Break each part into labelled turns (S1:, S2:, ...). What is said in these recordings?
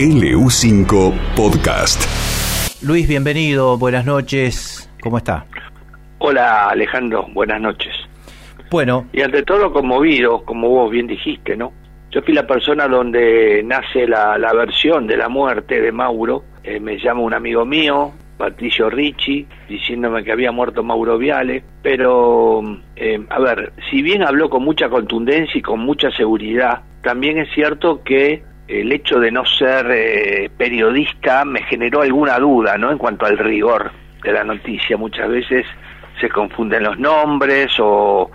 S1: LU5 Podcast.
S2: Luis, bienvenido, buenas noches, ¿cómo está?
S3: Hola Alejandro, buenas noches.
S2: Bueno,
S3: Y ante todo conmovido, como vos bien dijiste, ¿no? Yo fui la persona donde nace la, la versión de la muerte de Mauro. Eh, me llama un amigo mío, Patricio Ricci, diciéndome que había muerto Mauro Viale. Pero, eh, a ver, si bien habló con mucha contundencia y con mucha seguridad, también es cierto que el hecho de no ser eh, periodista me generó alguna duda, ¿no? En cuanto al rigor de la noticia. Muchas veces se confunden los nombres o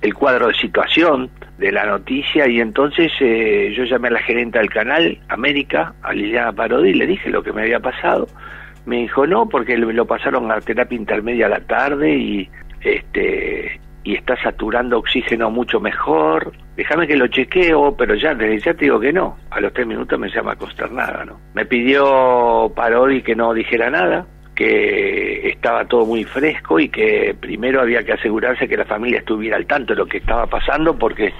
S3: el cuadro de situación de la noticia y entonces eh, yo llamé a la gerente del canal América, a Liliana Parodi, y le dije lo que me había pasado. Me dijo no, porque lo pasaron a terapia intermedia a la tarde y este y está saturando oxígeno mucho mejor. Déjame que lo chequeo, pero ya desde ya te digo que no. A los tres minutos me llama consternada, ¿no? Me pidió Parodi que no dijera nada, que estaba todo muy fresco y que primero había que asegurarse que la familia estuviera al tanto de lo que estaba pasando porque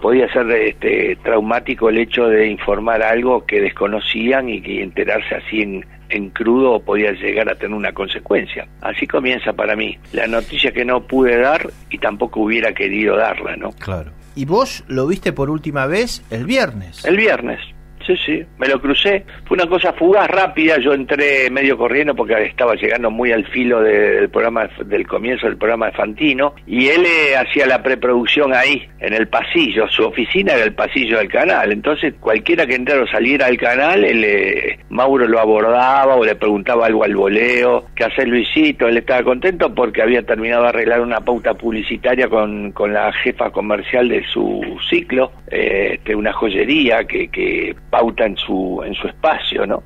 S3: podía ser este, traumático el hecho de informar algo que desconocían y que enterarse así en, en crudo podía llegar a tener una consecuencia. Así comienza para mí la noticia que no pude dar y tampoco hubiera querido darla, ¿no?
S2: claro. ¿Y vos lo viste por última vez el viernes?
S3: El viernes. Sí, sí, me lo crucé. Fue una cosa fugaz, rápida. Yo entré medio corriendo porque estaba llegando muy al filo de- del programa, del comienzo del programa de Fantino. Y él eh, hacía la preproducción ahí, en el pasillo. Su oficina era el pasillo del canal. Entonces, cualquiera que entrara o saliera al canal, él, eh, Mauro lo abordaba o le preguntaba algo al voleo. ¿Qué hace Luisito? Él estaba contento porque había terminado de arreglar una pauta publicitaria con, con la jefa comercial de su ciclo, eh, de una joyería que, que pauta en su en su espacio, ¿no?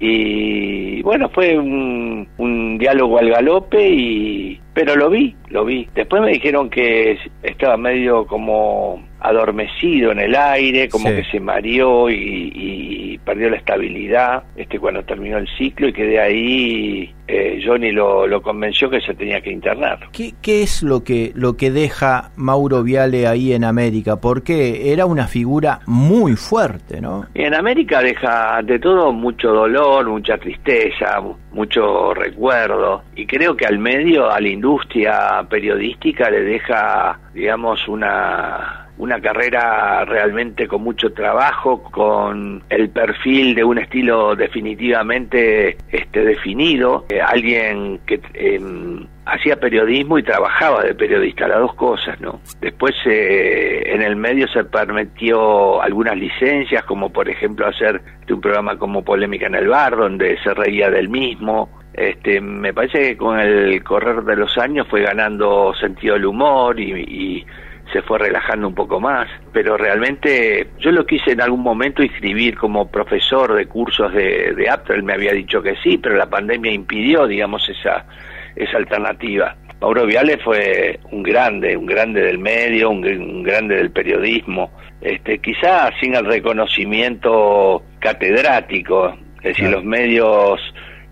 S3: Y bueno, fue un, un diálogo al galope y pero lo vi, lo vi. Después me dijeron que estaba medio como adormecido en el aire, como
S2: Sí.
S3: que se mareó y, y perdió la estabilidad este cuando terminó el ciclo y que de ahí eh, Johnny lo, lo convenció que se tenía que internar.
S2: ¿Qué, qué es lo que, lo que deja Mauro Viale ahí en América? Porque era una figura muy fuerte, ¿no?
S3: Y en América deja de todo mucho dolor, mucha tristeza, mu- mucho recuerdo. Y creo que al medio, a la industria periodística, le deja, digamos, una una carrera realmente con mucho trabajo, con el perfil de un estilo definitivamente este definido, eh, alguien que em, hacía periodismo y trabajaba de periodista, las dos cosas, ¿no? Después eh, en el medio se permitió algunas licencias, como por ejemplo hacer un programa como Polémica en el Bar, donde se reía del mismo. Este, me parece que con el correr de los años fue ganando sentido del humor y, y se fue relajando un poco más, pero realmente yo lo quise en algún momento inscribir como profesor de cursos de, de apto, él me había dicho que sí, pero la pandemia impidió, digamos, esa, esa alternativa. Mauro Viale fue un grande, un grande del medio, un, un grande del periodismo, este, quizás sin el reconocimiento catedrático, es decir,
S2: Claro.
S3: los medios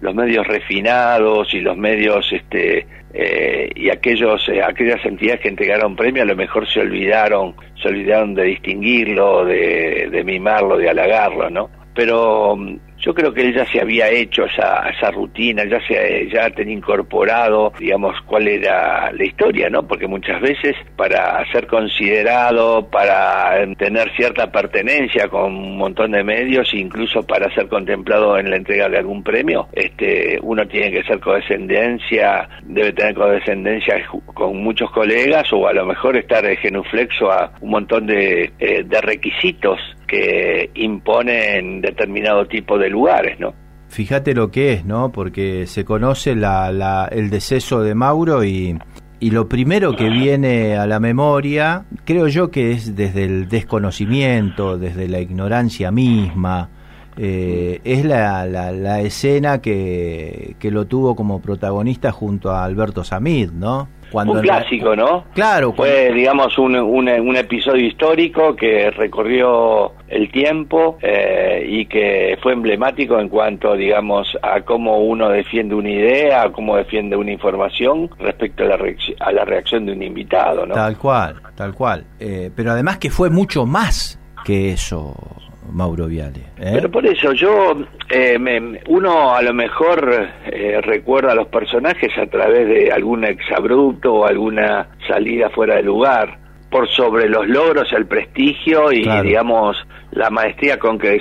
S3: los medios refinados y los medios este eh, y aquellos eh, aquellas entidades que entregaron premio a lo mejor se olvidaron se olvidaron de distinguirlo de, de mimarlo de halagarlo no pero mm, yo creo que él ya se había hecho esa, esa rutina, ya se ya tenía incorporado, digamos, cuál era la historia, ¿no? Porque muchas veces para ser considerado, para tener cierta pertenencia con un montón de medios, incluso para ser contemplado en la entrega de algún premio, este, uno tiene que ser condescendencia, debe tener condescendencia ju- con muchos colegas o a lo mejor estar genuflexo a un montón de, eh, de requisitos que imponen determinado tipo de lugares, ¿no?
S2: Fíjate lo que es, ¿no? Porque se conoce la, la- el deceso de Mauro y, lo primero que viene a la memoria, creo yo que es desde el desconocimiento, desde la ignorancia misma, eh, es la, la, la escena que, que lo tuvo como protagonista junto a Alberto Samid, ¿no? Cuando
S3: un clásico, ¿no?
S2: Claro,
S3: Fue, digamos, un, un, un episodio histórico que recorrió el tiempo eh, y que fue emblemático en cuanto, digamos, a cómo uno defiende una idea, a cómo defiende una información respecto a la, a la reacción de un invitado, ¿no?
S2: Tal cual, tal cual. Eh, pero además que fue mucho más que eso, Mauro Viale. ¿eh?
S3: Pero por eso yo, eh, me- uno a lo mejor eh, recuerda a los personajes a través de algún exabrupto o alguna salida fuera de lugar, por sobre los logros, el prestigio y,
S2: Claro.
S3: digamos, la maestría con que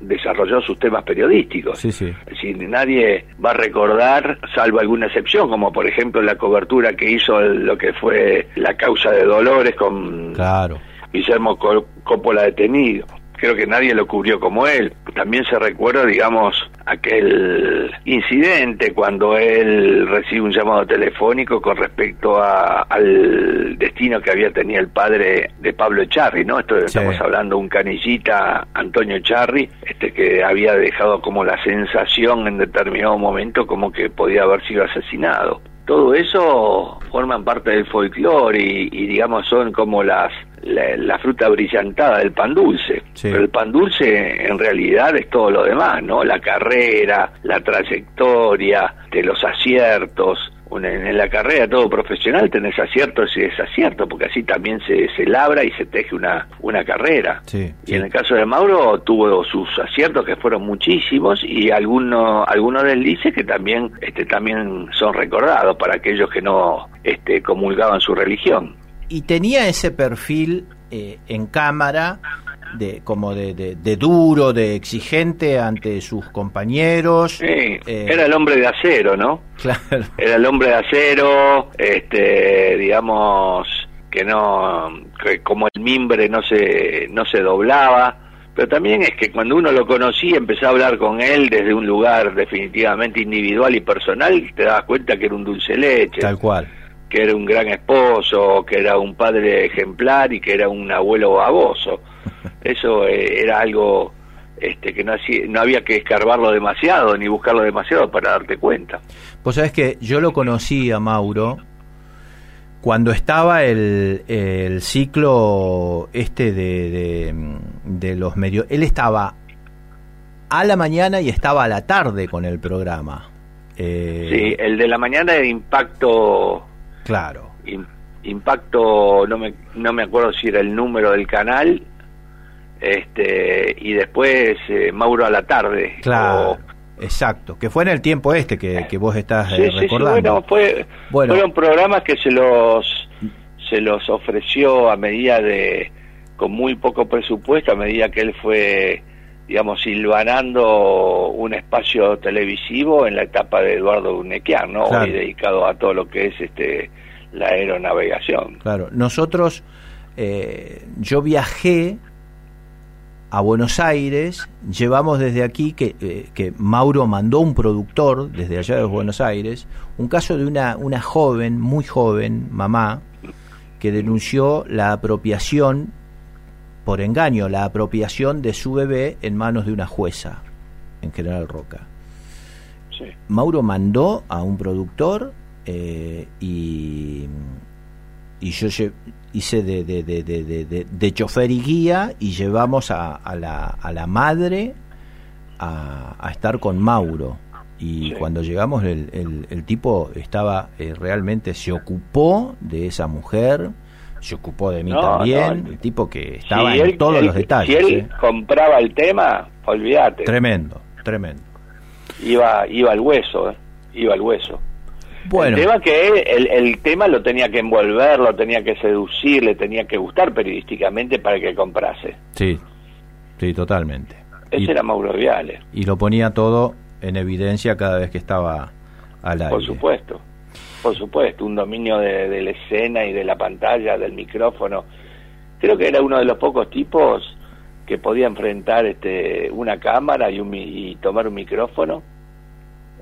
S3: desarrolló sus temas periodísticos.
S2: Sí, sí.
S3: Es decir, nadie va a recordar, salvo alguna excepción, como por ejemplo la cobertura que hizo el- lo que fue la causa de Dolores con
S2: Claro.
S3: Guillermo Coppola detenido. Creo que nadie lo cubrió como él. También se recuerda, digamos, aquel incidente cuando él recibe un llamado telefónico con respecto a- al destino que había tenido el padre de Pablo Echarri, ¿no? Esto estamos hablando de un canillita, Antonio Echarri, este que había dejado como la sensación en determinado momento como que podía haber sido asesinado todo eso forman parte del folclore y, y, digamos son como las la, la fruta brillantada del pan dulce
S2: Sí.
S3: pero el pan dulce en realidad es todo lo demás no la carrera la trayectoria de los aciertos en la carrera todo profesional tenés aciertos y desaciertos porque así también se, se labra y se teje una una carrera
S2: Sí,
S3: y
S2: sí.
S3: en el caso de Mauro tuvo sus aciertos que fueron muchísimos y algunos algunos deslices que también este también son recordados para aquellos que no este comulgaban su religión.
S2: Y tenía ese perfil eh, en cámara de como de, de- de duro, de exigente ante sus compañeros.
S3: Sí,
S2: Eh,
S3: era el hombre de acero, ¿no?
S2: Claro.
S3: Era el hombre de acero, este, digamos que no, que como el mimbre no se no se doblaba, pero también es que cuando uno lo conocía, empezó a hablar con él desde un lugar definitivamente individual y personal, te dabas cuenta que era un dulce leche,
S2: Tal cual.
S3: que era un gran esposo, que era un padre ejemplar y que era un abuelo baboso. Eso eh, era algo este, que no, hacía- no había que escarbarlo demasiado ni buscarlo demasiado para darte cuenta.
S2: Vos sabés que yo lo conocí a Mauro cuando estaba el, el ciclo este de, de, de los medios. Él estaba a la mañana y estaba a la tarde con el programa. Eh,
S3: Sí, el de la mañana de impacto,
S2: Claro.
S3: im- impacto, no me, no me acuerdo si era el número del canal, este, y después eh, Mauro a la tarde.
S2: Claro.
S3: O-
S2: Exacto. Que fue en el tiempo este que, que vos estás
S3: sí,
S2: eh,
S3: sí, sí,
S2: recordando.
S3: bueno, fue,
S2: Bueno.
S3: fueron programas que se los, se los ofreció a medida de, con muy poco presupuesto, a medida que él fue, digamos, silvanando un espacio televisivo en la etapa de Eduardo Unequian, ¿no?
S2: Claro.
S3: Hoy dedicado a todo lo que es este la aeronavegación.
S2: Claro, nosotros, eh, yo viajé a Buenos Aires, llevamos desde aquí que, eh, que Mauro mandó un productor desde allá de Buenos Aires, un caso de una, una joven, muy joven, mamá, que denunció la apropiación, por engaño, la apropiación de su bebé en manos de una jueza en General Roca.
S3: Sí.
S2: Mauro mandó a un productor eh, y, y yo hice de, de, de, de, de- chofer y guía y llevamos a, a, la, a la madre a, a estar con Mauro. Y
S3: Sí.
S2: cuando llegamos el, el, el tipo estaba eh, realmente, se ocupó de esa mujer, se ocupó de mí
S3: No,
S2: también,
S3: no.
S2: el tipo que estaba
S3: Si
S2: en
S3: él-
S2: todos
S3: él-
S2: los detalles.
S3: Si él
S2: ¿eh?
S3: compraba el tema, olvídate.
S2: Tremendo, tremendo.
S3: Iba, iba al hueso, ¿eh? iba al hueso.
S2: Bueno,
S3: El tema que el, el tema lo tenía que envolver, lo tenía que seducir, le tenía que gustar periodísticamente para que comprase.
S2: sí, sí, totalmente.
S3: Ese
S2: Y-
S3: era Mauro Viale,
S2: y lo ponía todo en evidencia cada vez que estaba al aire.
S3: por supuesto. Por supuesto, un dominio de, de la escena y de la pantalla, del micrófono. Creo que era uno de los pocos tipos que podía enfrentar este, una cámara y, un, y tomar un micrófono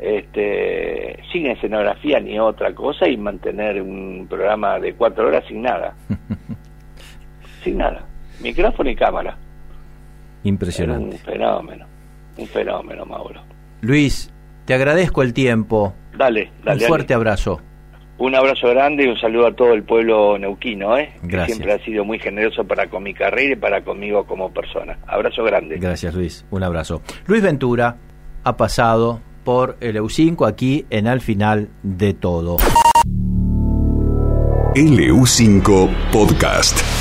S3: este, sin escenografía ni otra cosa y mantener un programa de cuatro horas sin nada. sin nada. Micrófono y cámara. Era un
S2: Impresionante.
S3: fenómeno. Un fenómeno, Mauro.
S2: Luis, te agradezco el tiempo.
S3: Dale, dale.
S2: un fuerte
S3: dale.
S2: abrazo.
S3: Un abrazo grande y un saludo a todo el pueblo neuquino, ¿eh? que
S2: Gracias.
S3: siempre ha sido muy generoso para con mi carrera y para conmigo como persona. Abrazo grande.
S2: Gracias, Luis. Un abrazo. Luis Ventura ha pasado por el EU5 aquí en Al Final de Todo.
S1: LU5 Podcast.